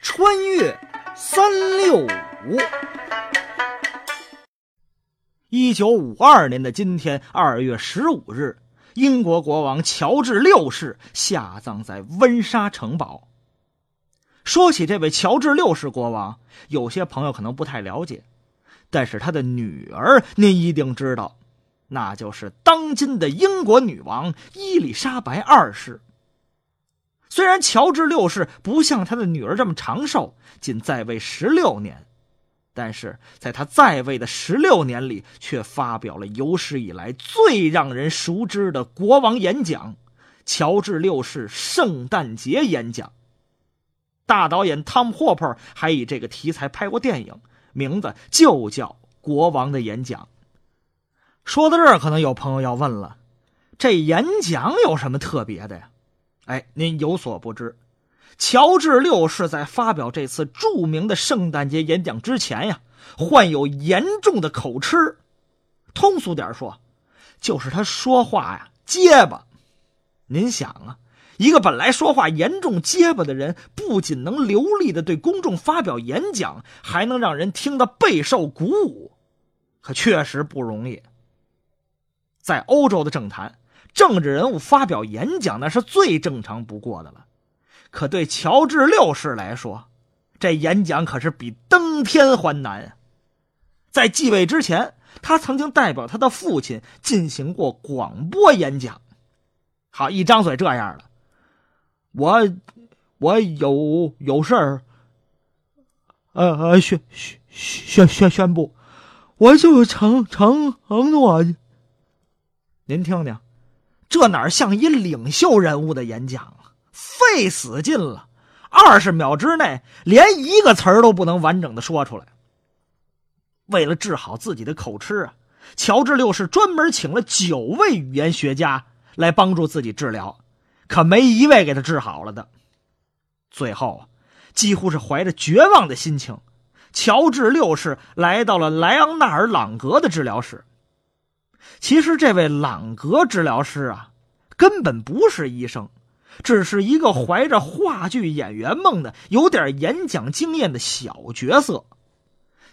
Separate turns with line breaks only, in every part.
穿越三六五。一九五二年的今天，二月十五日，英国国王乔治六世下葬在温莎城堡。说起这位乔治六世国王，有些朋友可能不太了解，但是他的女儿您一定知道，那就是当今的英国女王伊丽莎白二世。虽然乔治六世不像他的女儿这么长寿，仅在位十六年，但是在他在位的十六年里，却发表了有史以来最让人熟知的国王演讲——乔治六世圣诞节演讲。大导演汤姆·霍珀还以这个题材拍过电影，名字就叫《国王的演讲》。说到这儿，可能有朋友要问了：这演讲有什么特别的呀？哎，您有所不知，乔治六世在发表这次著名的圣诞节演讲之前呀，患有严重的口吃。通俗点说，就是他说话呀结巴。您想啊，一个本来说话严重结巴的人，不仅能流利的对公众发表演讲，还能让人听得备受鼓舞，可确实不容易。在欧洲的政坛。政治人物发表演讲那是最正常不过的了，可对乔治六世来说，这演讲可是比登天还难啊！在继位之前，他曾经代表他的父亲进行过广播演讲。好，一张嘴这样了，我我有有事儿，呃呃宣宣宣宣宣布，我就承承承诺，您听听。这哪像一领袖人物的演讲啊？费死劲了，二十秒之内连一个词儿都不能完整的说出来。为了治好自己的口吃啊，乔治六世专门请了九位语言学家来帮助自己治疗，可没一位给他治好了的。最后啊，几乎是怀着绝望的心情，乔治六世来到了莱昂纳尔·朗格的治疗室。其实，这位朗格治疗师啊，根本不是医生，只是一个怀着话剧演员梦的、有点演讲经验的小角色。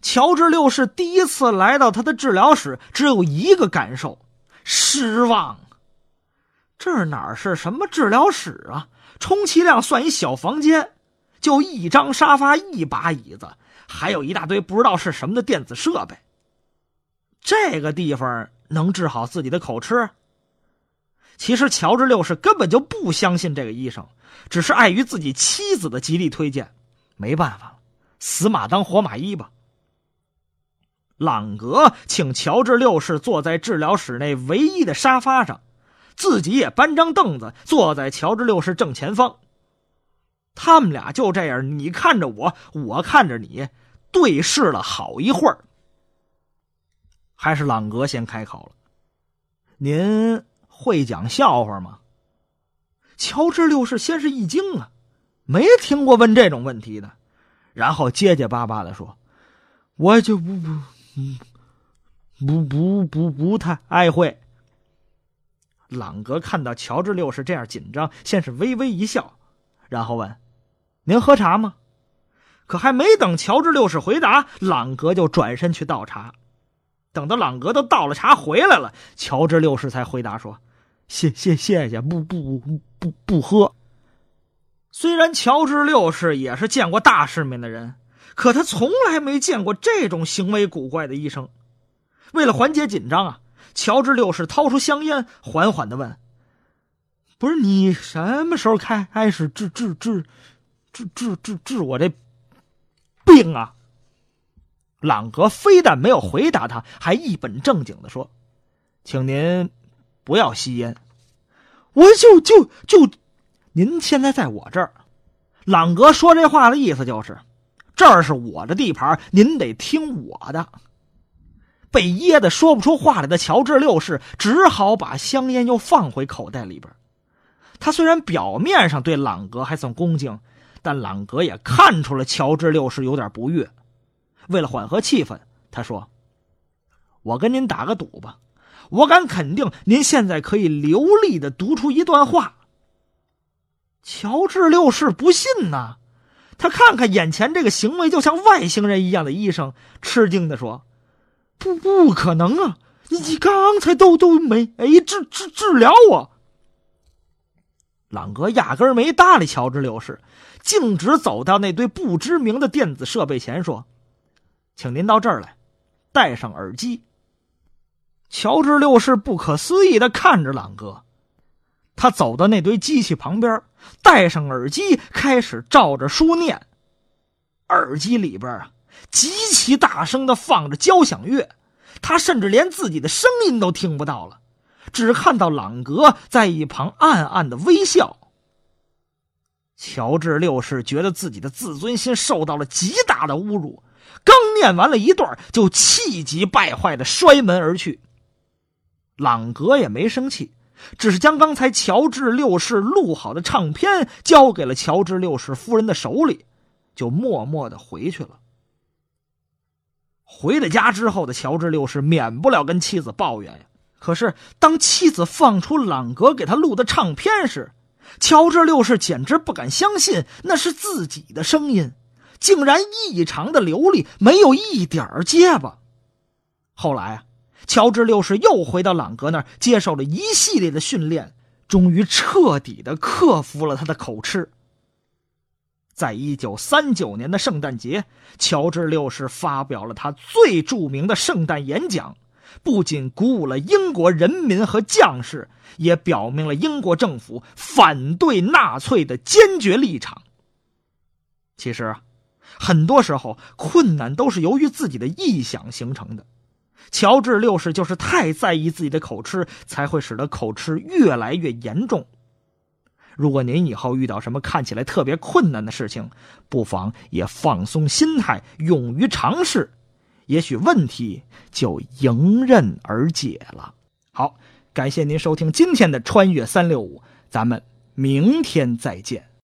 乔治六世第一次来到他的治疗室，只有一个感受：失望。这哪是什么治疗室啊？充其量算一小房间，就一张沙发、一把椅子，还有一大堆不知道是什么的电子设备。这个地方。能治好自己的口吃？其实乔治六世根本就不相信这个医生，只是碍于自己妻子的极力推荐，没办法了，死马当活马医吧。朗格请乔治六世坐在治疗室内唯一的沙发上，自己也搬张凳子坐在乔治六世正前方。他们俩就这样，你看着我，我看着你，对视了好一会儿。还是朗格先开口了：“您会讲笑话吗？”乔治六世先是一惊啊，没听过问这种问题的，然后结结巴巴的说：“我就不不嗯不不不不太爱会。”朗格看到乔治六世这样紧张，先是微微一笑，然后问：“您喝茶吗？”可还没等乔治六世回答，朗格就转身去倒茶。等到朗格都倒了茶回来了，乔治六世才回答说：“谢谢谢谢，不不不不不喝。”虽然乔治六世也是见过大世面的人，可他从来没见过这种行为古怪的医生。为了缓解紧张啊，乔治六世掏出香烟，缓缓的问：“不是你什么时候开开始治治治治治治治我这病啊？”朗格非但没有回答他，还一本正经的说：“请您不要吸烟。”我就就就，您现在在我这儿。朗格说这话的意思就是，这儿是我的地盘，您得听我的。被噎得说不出话来的乔治六世只好把香烟又放回口袋里边。他虽然表面上对朗格还算恭敬，但朗格也看出了乔治六世有点不悦。为了缓和气氛，他说：“我跟您打个赌吧，我敢肯定，您现在可以流利的读出一段话。”乔治六世不信呐，他看看眼前这个行为就像外星人一样的医生，吃惊的说：“不，不可能啊！你你刚才都都没哎治治治疗我。”朗格压根没搭理乔治六世，径直走到那堆不知名的电子设备前，说：“请您到这儿来，戴上耳机。”乔治六世不可思议的看着朗格，他走到那堆机器旁边，戴上耳机，开始照着书念。耳机里边啊，极其大声的放着交响乐，他甚至连自己的声音都听不到了。只看到朗格在一旁暗暗的微笑。乔治六世觉得自己的自尊心受到了极大的侮辱，刚念完了一段，就气急败坏的摔门而去。朗格也没生气，只是将刚才乔治六世录好的唱片交给了乔治六世夫人的手里，就默默的回去了。回了家之后的乔治六世免不了跟妻子抱怨呀。可是，当妻子放出朗格给他录的唱片时，乔治六世简直不敢相信那是自己的声音，竟然异常的流利，没有一点结巴。后来啊，乔治六世又回到朗格那儿，接受了一系列的训练，终于彻底的克服了他的口吃。在一九三九年的圣诞节，乔治六世发表了他最著名的圣诞演讲。不仅鼓舞了英国人民和将士，也表明了英国政府反对纳粹的坚决立场。其实啊，很多时候困难都是由于自己的臆想形成的。乔治六世就是太在意自己的口吃，才会使得口吃越来越严重。如果您以后遇到什么看起来特别困难的事情，不妨也放松心态，勇于尝试。也许问题就迎刃而解了。好，感谢您收听今天的《穿越三六五》，咱们明天再见。